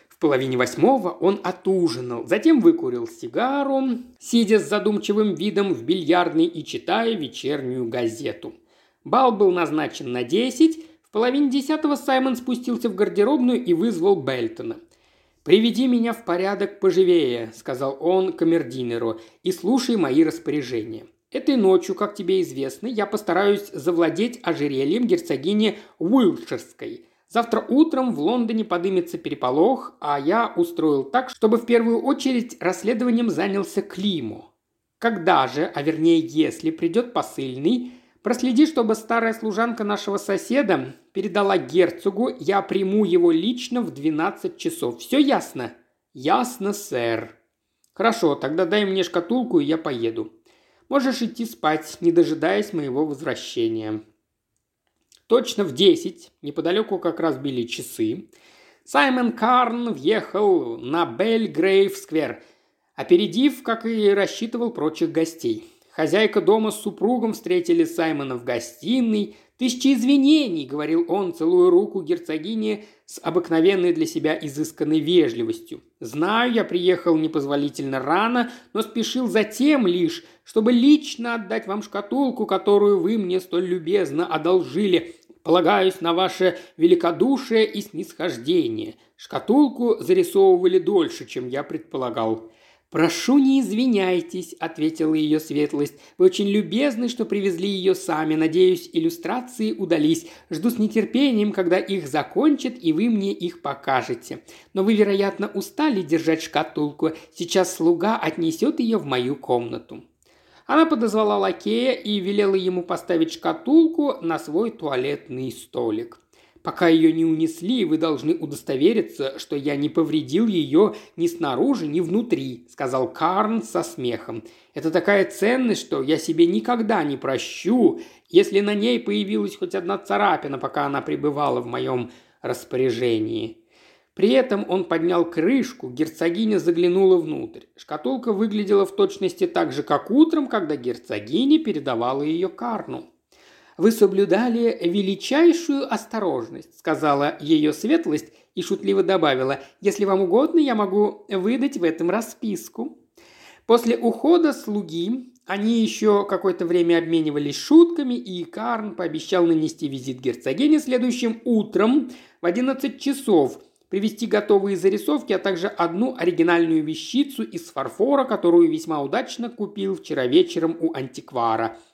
В половине восьмого он отужинал, затем выкурил сигару, сидя с задумчивым видом в бильярдной и читая вечернюю газету. Бал был назначен на десять, в половине десятого Саймон спустился в гардеробную и вызвал Бельтона. «Приведи меня в порядок поживее», – сказал он камердинеру, – «и слушай мои распоряжения. Этой ночью, как тебе известно, я постараюсь завладеть ожерельем герцогини Уилтширской. Завтра утром в Лондоне подымется переполох, а я устроил так, чтобы в первую очередь расследованием занялся Климу. Когда же, а вернее если придет посыльный, проследи, чтобы старая служанка нашего соседа передала герцогу, я приму его лично в 12 часов. Все ясно? Ясно, сэр. Хорошо, тогда дай мне шкатулку, и я поеду. Можешь идти спать, не дожидаясь моего возвращения». Точно в десять, неподалеку как раз били часы, Саймон Карн въехал на Бельгрейв-сквер, опередив, как и рассчитывал, прочих гостей. Хозяйка дома с супругом встретили Саймона в гостиной. «Тысячи извинений», — говорил он, целуя руку герцогине с обыкновенной для себя изысканной вежливостью. «Знаю, я приехал непозволительно рано, но спешил затем лишь, чтобы лично отдать вам шкатулку, которую вы мне столь любезно одолжили. Полагаюсь на ваше великодушие и снисхождение. Шкатулку зарисовывали дольше, чем я предполагал. «Прошу, не извиняйтесь», – ответила ее светлость. «Вы очень любезны, что привезли ее сами. Надеюсь, иллюстрации удались. Жду с нетерпением, когда их закончат, и вы мне их покажете. Но вы, вероятно, устали держать шкатулку. Сейчас слуга отнесет ее в мою комнату». Она подозвала лакея и велела ему поставить шкатулку на свой туалетный столик. Пока ее не унесли, вы должны удостовериться, что я не повредил ее ни снаружи, ни внутри», – сказал Карн со смехом. «Это такая ценность, что я себе никогда не прощу, если на ней появилась хоть одна царапина, пока она пребывала в моем распоряжении». При этом он поднял крышку, герцогиня заглянула внутрь. Шкатулка выглядела в точности так же, как утром, когда герцогиня передавала ее Карну вы соблюдали величайшую осторожность», – сказала ее светлость и шутливо добавила, «если вам угодно, я могу выдать в этом расписку». После ухода слуги они еще какое-то время обменивались шутками, и Карн пообещал нанести визит герцогине следующим утром в 11 часов, привезти готовые зарисовки, а также одну оригинальную вещицу из фарфора, которую весьма удачно купил вчера вечером у антиквара –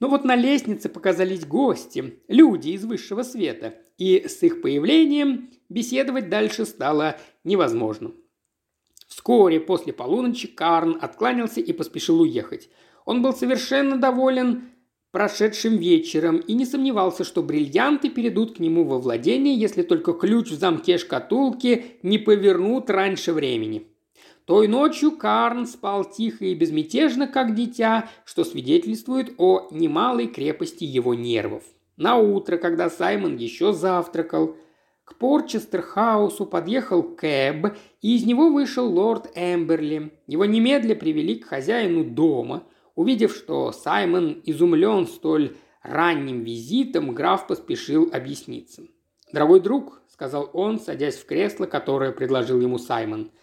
но вот на лестнице показались гости, люди из высшего света, и с их появлением беседовать дальше стало невозможно. Вскоре после полуночи Карн откланялся и поспешил уехать. Он был совершенно доволен прошедшим вечером и не сомневался, что бриллианты перейдут к нему во владение, если только ключ в замке шкатулки не повернут раньше времени. Той ночью Карн спал тихо и безмятежно, как дитя, что свидетельствует о немалой крепости его нервов. На утро, когда Саймон еще завтракал, к Порчестер-хаусу подъехал Кэб, и из него вышел лорд Эмберли. Его немедля привели к хозяину дома. Увидев, что Саймон изумлен столь ранним визитом, граф поспешил объясниться. «Дорогой друг», — сказал он, садясь в кресло, которое предложил ему Саймон, —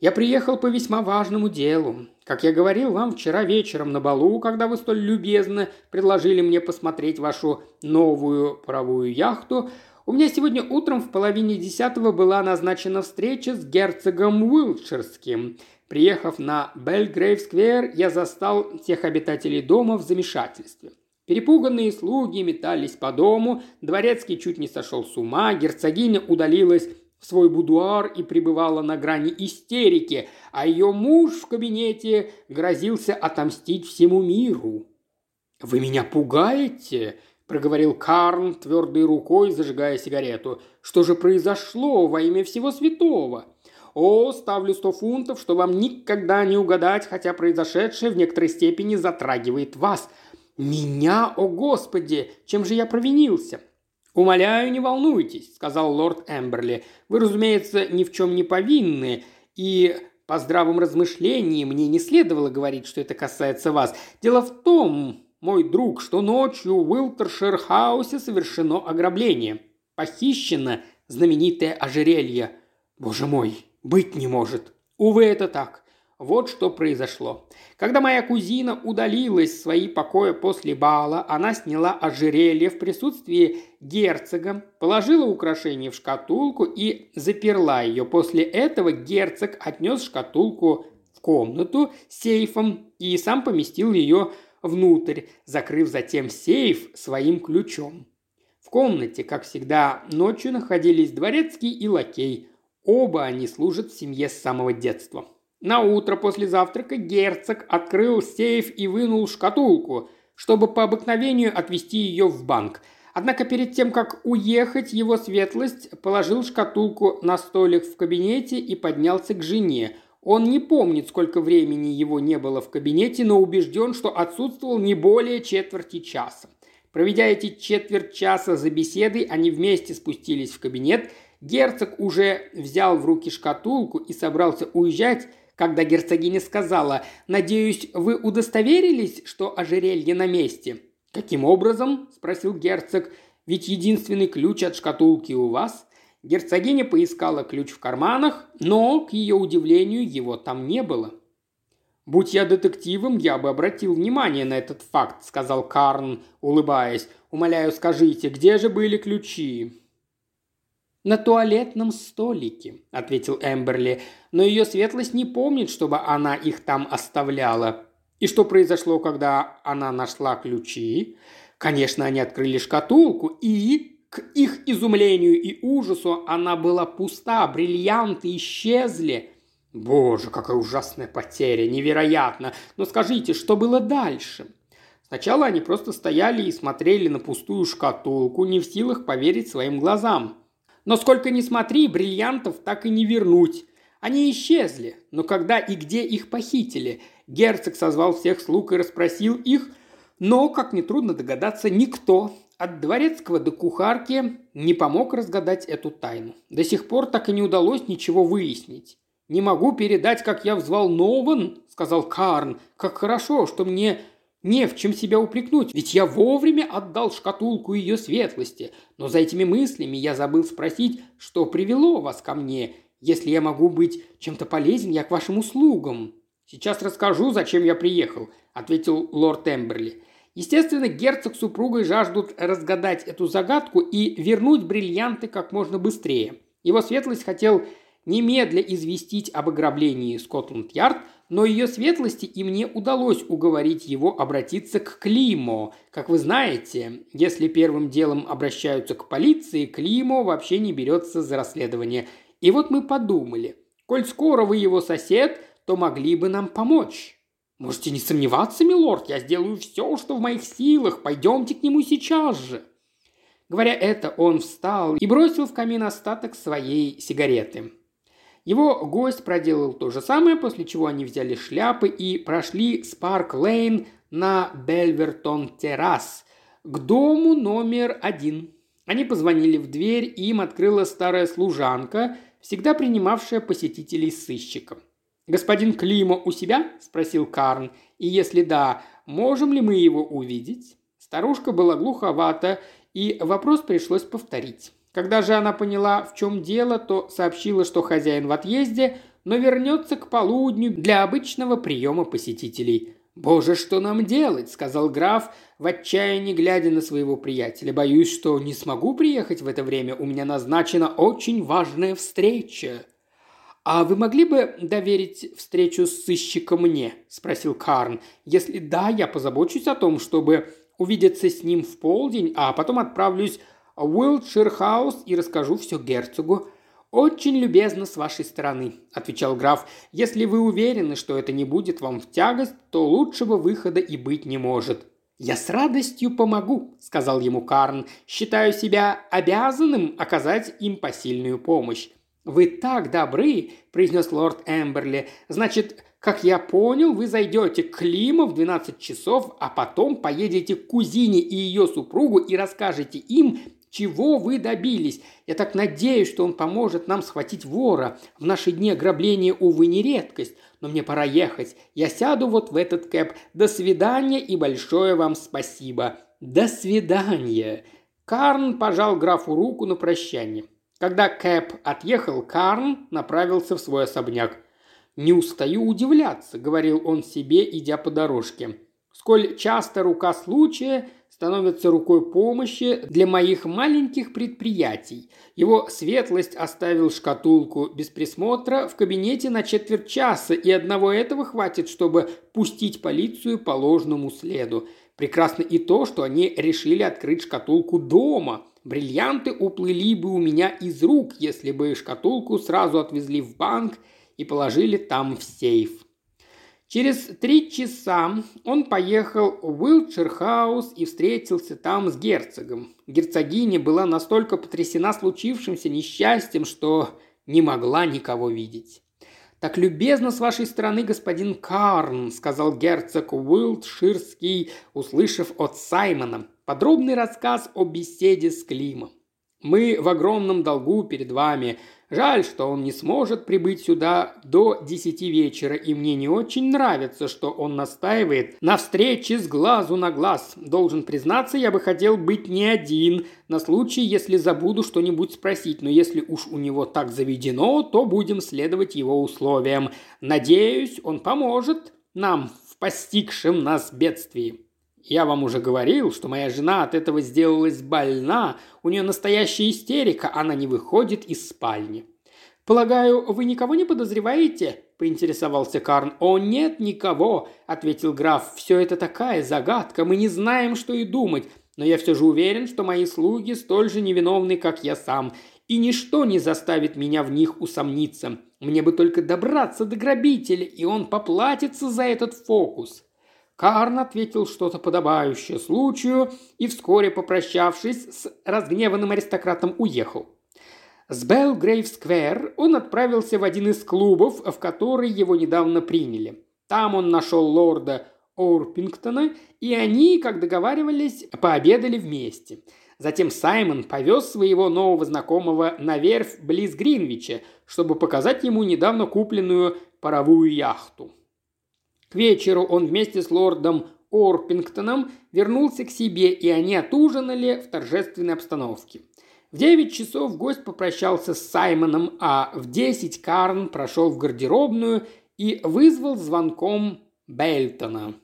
«я приехал по весьма важному делу. Как я говорил вам вчера вечером на балу, когда вы столь любезно предложили мне посмотреть вашу новую паровую яхту, у меня сегодня утром в половине десятого была назначена встреча с герцогом Уилтширским. Приехав на Бельгрейв-сквер, я застал всех обитателей дома в замешательстве. Перепуганные слуги метались по дому, дворецкий чуть не сошел с ума, герцогиня удалилась в свой будуар и пребывала на грани истерики, а ее муж в кабинете грозился отомстить всему миру. «Вы меня пугаете?» – проговорил Карн твердой рукой, зажигая сигарету. «Что же произошло во имя всего святого?» «О, ставлю сто фунтов, что вам никогда не угадать, хотя произошедшее в некоторой степени затрагивает вас. «Меня, о господи! Чем же я провинился?» «Умоляю, не волнуйтесь», — сказал лорд Эмберли. «Вы, разумеется, ни в чем не повинны, и по здравым размышлениям мне не следовало говорить, что это касается вас. Дело в том, мой друг, что ночью в Уилтершир-хаусе совершено ограбление. Похищено знаменитое ожерелье. Боже мой, быть не может. Увы, это так. Вот что произошло. Когда моя кузина удалилась в свои покои после бала, она сняла ожерелье в присутствии герцога, положила украшение в шкатулку и заперла ее. После этого герцог отнес шкатулку в комнату с сейфом и сам поместил ее внутрь, закрыв затем сейф своим ключом. В комнате, как всегда, ночью находились дворецкий и лакей. Оба они служат в семье с самого детства. На утро после завтрака герцог открыл сейф и вынул шкатулку, чтобы по обыкновению отвезти ее в банк. Однако перед тем, как уехать, его светлость положил шкатулку на столик в кабинете и поднялся к жене. Он не помнит, сколько времени его не было в кабинете, но убежден, что отсутствовал не более четверти часа. Проведя эти четверть часа за беседой, они вместе спустились в кабинет. Герцог уже взял в руки шкатулку и собрался уезжать, когда герцогиня сказала «Надеюсь, вы удостоверились, что ожерелье на месте?» «Каким образом?» – спросил герцог. «Ведь единственный ключ от шкатулки у вас». Герцогиня поискала ключ в карманах, но, к ее удивлению, его там не было. «Будь я детективом, я бы обратил внимание на этот факт», – сказал Карн, улыбаясь. «Умоляю, скажите, где же были ключи?» «На туалетном столике», – ответил Эмберли, «но ее светлость не помнит, чтобы она их там оставляла». «И что произошло, когда она нашла ключи?» «Конечно, они открыли шкатулку, и, к их изумлению и ужасу, она была пуста, бриллианты исчезли». «Боже, какая ужасная потеря, невероятно! Но скажите, что было дальше?» Сначала они просто стояли и смотрели на пустую шкатулку, не в силах поверить своим глазам – но сколько ни смотри, бриллиантов так и не вернуть. Они исчезли, но когда и где их похитили? Герцог созвал всех слуг и расспросил их, но, как нетрудно догадаться, никто, от дворецкого до кухарки, не помог разгадать эту тайну. До сих пор так и не удалось ничего выяснить. «Не могу передать, как я взволнован», — сказал Карн. «Как хорошо, что мне не в чем себя упрекнуть, ведь я вовремя отдал шкатулку ее светлости. Но за этими мыслями я забыл спросить, что привело вас ко мне. Если я могу быть чем-то полезен, я к вашим услугам». «Сейчас расскажу, зачем я приехал», – ответил лорд Эмберли. Естественно, герцог с супругой жаждут разгадать эту загадку и вернуть бриллианты как можно быстрее. Его светлость хотел немедля известить об ограблении Скотланд-Ярд – но ее светлости и мне удалось уговорить его обратиться к Климо. Как вы знаете, если первым делом обращаются к полиции, Климо вообще не берется за расследование. И вот мы подумали, коль скоро вы его сосед, то могли бы нам помочь. Можете не сомневаться, милорд, я сделаю все, что в моих силах. Пойдемте к нему сейчас же. Говоря это, он встал и бросил в камин остаток своей сигареты. Его гость проделал то же самое, после чего они взяли шляпы и прошли с Парк-Лейн на Бельвертон-террас к дому номер один. Они позвонили в дверь, и им открыла старая служанка, всегда принимавшая посетителей с сыщиком. «Господин Климо у себя?» – спросил Карн. «И если да, можем ли мы его увидеть?» Старушка была глуховата, и вопрос пришлось повторить. Когда же она поняла, в чем дело, то сообщила, что хозяин в отъезде, но вернется к полудню для обычного приема посетителей. «Боже, что нам делать?» – сказал граф, в отчаянии глядя на своего приятеля. «Боюсь, что не смогу приехать в это время. У меня назначена очень важная встреча». «А вы могли бы доверить встречу с сыщиком мне?» – спросил Карн. «Если да, я позабочусь о том, чтобы увидеться с ним в полдень, а потом отправлюсь Уилтширхаус и расскажу все герцогу. «Очень любезно с вашей стороны», – отвечал граф. «Если вы уверены, что это не будет вам в тягость, то лучшего выхода и быть не может». «Я с радостью помогу», – сказал ему Карн. «Считаю себя обязанным оказать им посильную помощь». «Вы так добры», – произнес лорд Эмберли. «Значит, как я понял, вы зайдете к Клима в 12 часов, а потом поедете к кузине и ее супругу и расскажете им, чего вы добились. Я так надеюсь, что он поможет нам схватить вора. В наши дни ограбление, увы, не редкость. Но мне пора ехать. Я сяду вот в этот кэп. До свидания и большое вам спасибо. До свидания. Карн пожал графу руку на прощание. Когда Кэп отъехал, Карн направился в свой особняк. «Не устаю удивляться», — говорил он себе, идя по дорожке. «Сколь часто рука случая становится рукой помощи для моих маленьких предприятий. Его светлость оставил шкатулку без присмотра в кабинете на четверть часа, и одного этого хватит, чтобы пустить полицию по ложному следу. Прекрасно и то, что они решили открыть шкатулку дома. Бриллианты уплыли бы у меня из рук, если бы шкатулку сразу отвезли в банк – и положили там в сейф. Через три часа он поехал в Уилтширхаус и встретился там с герцогом. Герцогиня была настолько потрясена случившимся несчастьем, что не могла никого видеть. «Так любезно с вашей стороны, господин Карн», — сказал герцог Уилтширский, услышав от Саймона подробный рассказ о беседе с Климом. «Мы в огромном долгу перед вами. Жаль, что он не сможет прибыть сюда до десяти вечера, и мне не очень нравится, что он настаивает на встрече с глазу на глаз. Должен признаться, я бы хотел быть не один, на случай, если забуду что-нибудь спросить, но если уж у него так заведено, то будем следовать его условиям. Надеюсь, он поможет нам в постигшем нас бедствии. Я вам уже говорил, что моя жена от этого сделалась больна, у нее настоящая истерика, она не выходит из спальни. «Полагаю, вы никого не подозреваете?» – поинтересовался Карн. «О, нет, никого», – ответил граф. «Все это такая загадка, мы не знаем, что и думать, но я все же уверен, что мои слуги столь же невиновны, как я сам, и ничто не заставит меня в них усомниться. Мне бы только добраться до грабителя, и он поплатится за этот фокус». Карн ответил что-то подобающее случаю и, вскоре попрощавшись с разгневанным аристократом, уехал. С Белгрейв-сквер он отправился в один из клубов, в который его недавно приняли. Там он нашел лорда Орпингтона, и они, как договаривались, пообедали вместе. Затем Саймон повез своего нового знакомого на верфь близ Гринвича, чтобы показать ему недавно купленную паровую яхту. К вечеру он вместе с лордом Орпингтоном вернулся к себе, и они отужинали в торжественной обстановке. В девять часов гость попрощался с Саймоном, а в десять Карн прошел в гардеробную и вызвал звонком Бельтона.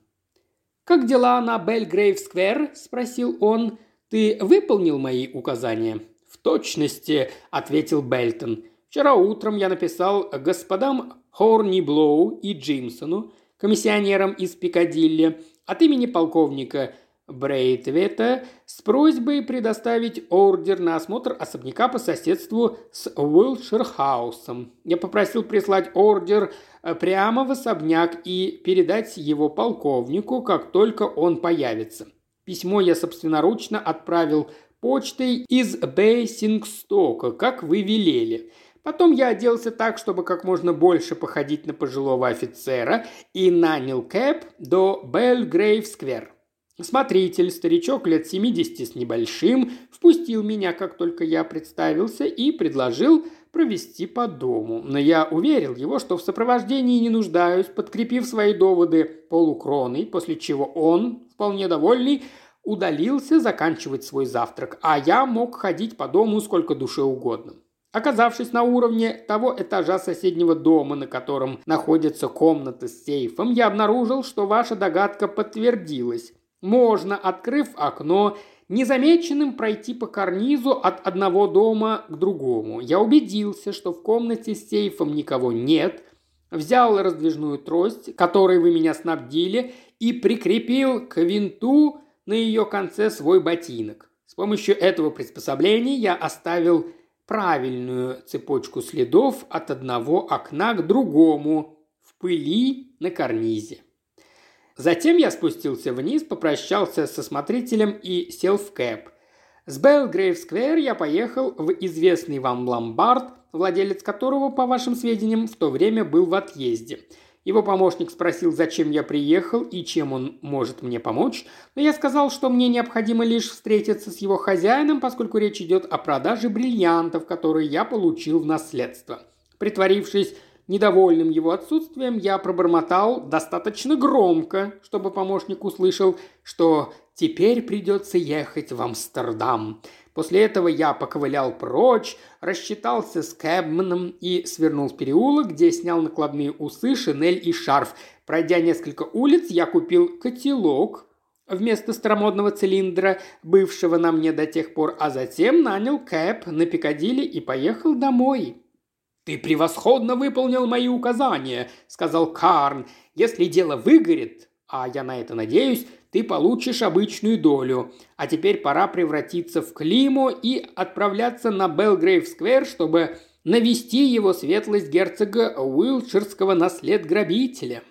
«Как дела на Бельгрейв-сквер?» – спросил он. «Ты выполнил мои указания?» «В точности», – ответил Бельтон. «Вчера утром я написал господам Хорни Блоу и Джимсону, комиссионером из Пикадилли, от имени полковника Брейтвета с просьбой предоставить ордер на осмотр особняка по соседству с Уилширхаусом. Я попросил прислать ордер э, прямо в особняк и передать его полковнику, как только он появится. Письмо я собственноручно отправил почтой из Бейсингстока, как вы велели. Потом я оделся так, чтобы как можно больше походить на пожилого офицера и нанял кэп до Белгрейв-сквер. Смотритель, старичок лет 70 с небольшим, впустил меня, как только я представился, и предложил провести по дому. Но я уверил его, что в сопровождении не нуждаюсь, подкрепив свои доводы полукроной, после чего он, вполне довольный, удалился заканчивать свой завтрак, а я мог ходить по дому сколько душе угодно. Оказавшись на уровне того этажа соседнего дома, на котором находится комната с сейфом, я обнаружил, что ваша догадка подтвердилась. Можно, открыв окно, незамеченным пройти по карнизу от одного дома к другому. Я убедился, что в комнате с сейфом никого нет, взял раздвижную трость, которой вы меня снабдили, и прикрепил к винту на ее конце свой ботинок. С помощью этого приспособления я оставил правильную цепочку следов от одного окна к другому в пыли на карнизе. Затем я спустился вниз, попрощался со смотрителем и сел в кэп. С Белгрейв-сквер я поехал в известный вам ломбард, владелец которого, по вашим сведениям, в то время был в отъезде. Его помощник спросил, зачем я приехал и чем он может мне помочь, но я сказал, что мне необходимо лишь встретиться с его хозяином, поскольку речь идет о продаже бриллиантов, которые я получил в наследство. Притворившись Недовольным его отсутствием я пробормотал достаточно громко, чтобы помощник услышал, что теперь придется ехать в Амстердам. После этого я поковылял прочь, рассчитался с кэбманом и свернул в переулок, где снял накладные усы, шинель и шарф. Пройдя несколько улиц, я купил котелок, вместо старомодного цилиндра, бывшего на мне до тех пор, а затем нанял кэб на Пикадилли и поехал домой. «Ты превосходно выполнил мои указания», — сказал Карн. «Если дело выгорит, а я на это надеюсь, ты получишь обычную долю. А теперь пора превратиться в Климу и отправляться на Белгрейв-сквер, чтобы навести его светлость герцога Уилчерского наслед-грабителя».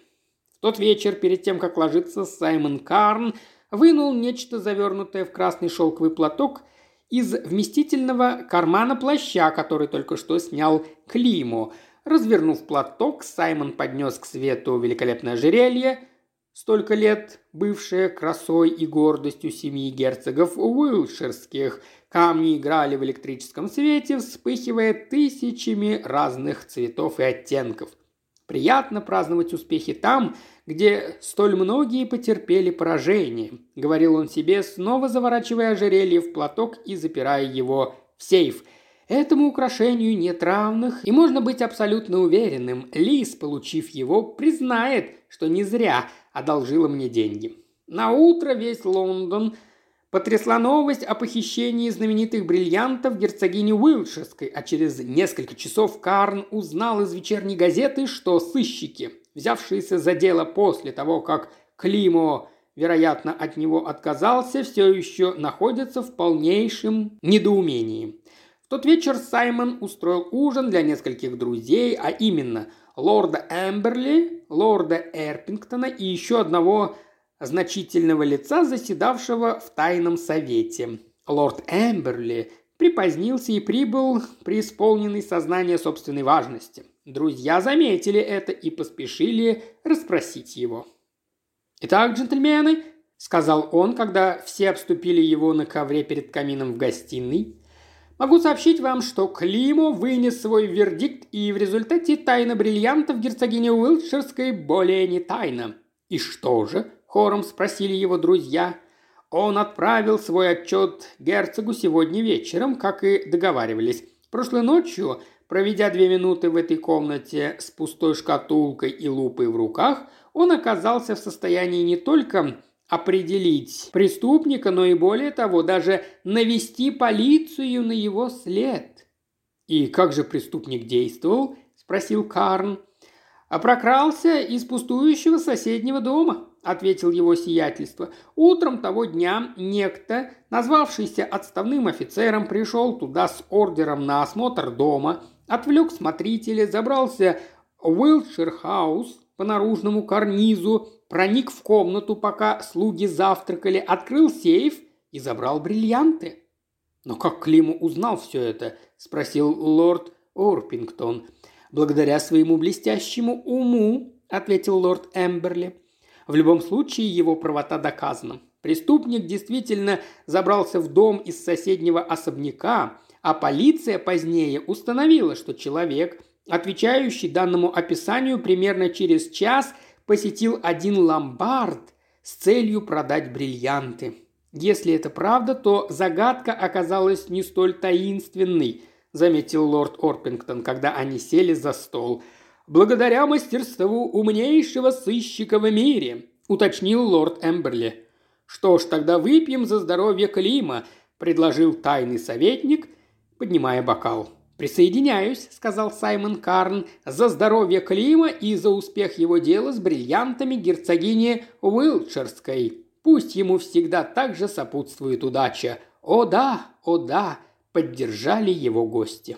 В тот вечер, перед тем, как ложиться, Саймон Карн вынул нечто завернутое в красный шелковый платок из вместительного кармана плаща, который только что снял Климу. Развернув платок, Саймон поднес к свету великолепное ожерелье, столько лет бывшее красой и гордостью семьи герцогов Уилширских. Камни играли в электрическом свете, вспыхивая тысячами разных цветов и оттенков. Приятно праздновать успехи там, где столь многие потерпели поражение», — говорил он себе, снова заворачивая ожерелье в платок и запирая его в сейф. Этому украшению нет равных, и можно быть абсолютно уверенным, Лис, получив его, признает, что не зря одолжила мне деньги. На утро весь Лондон потрясла новость о похищении знаменитых бриллиантов герцогини Уилширской, а через несколько часов Карн узнал из вечерней газеты, что сыщики, взявшиеся за дело после того, как Климо, вероятно, от него отказался, все еще находятся в полнейшем недоумении. Тот вечер Саймон устроил ужин для нескольких друзей, а именно лорда Эмберли, лорда Эрпингтона и еще одного значительного лица, заседавшего в тайном совете. Лорд Эмберли припозднился и прибыл преисполненный сознания собственной важности. Друзья заметили это и поспешили расспросить его. «Итак, джентльмены», — сказал он, когда все обступили его на ковре перед камином в гостиной, Могу сообщить вам, что Климо вынес свой вердикт, и в результате тайна бриллиантов герцогини Уилтширской более не тайна. И что же? Хором спросили его друзья. Он отправил свой отчет герцогу сегодня вечером, как и договаривались. Прошлой ночью, проведя две минуты в этой комнате с пустой шкатулкой и лупой в руках, он оказался в состоянии не только определить преступника, но и более того, даже навести полицию на его след. «И как же преступник действовал?» – спросил Карн. «А прокрался из пустующего соседнего дома», – ответил его сиятельство. «Утром того дня некто, назвавшийся отставным офицером, пришел туда с ордером на осмотр дома, отвлек смотрителя, забрался в Уилтшир-хаус по наружному карнизу, проник в комнату, пока слуги завтракали, открыл сейф и забрал бриллианты». «Но как Климу узнал все это?» – спросил лорд Орпингтон. «Благодаря своему блестящему уму», – ответил лорд Эмберли. В любом случае его правота доказана. Преступник действительно забрался в дом из соседнего особняка, а полиция позднее установила, что человек, отвечающий данному описанию, примерно через час посетил один ломбард с целью продать бриллианты. Если это правда, то загадка оказалась не столь таинственной, заметил лорд Орпингтон, когда они сели за стол. Благодаря мастерству умнейшего сыщика в мире, уточнил лорд Эмберли. Что ж, тогда выпьем за здоровье Клима, предложил тайный советник, поднимая бокал. «Присоединяюсь», – сказал Саймон Карн, – «за здоровье Клима и за успех его дела с бриллиантами герцогини Уилчерской. Пусть ему всегда так же сопутствует удача. О да, о да!» – поддержали его гости.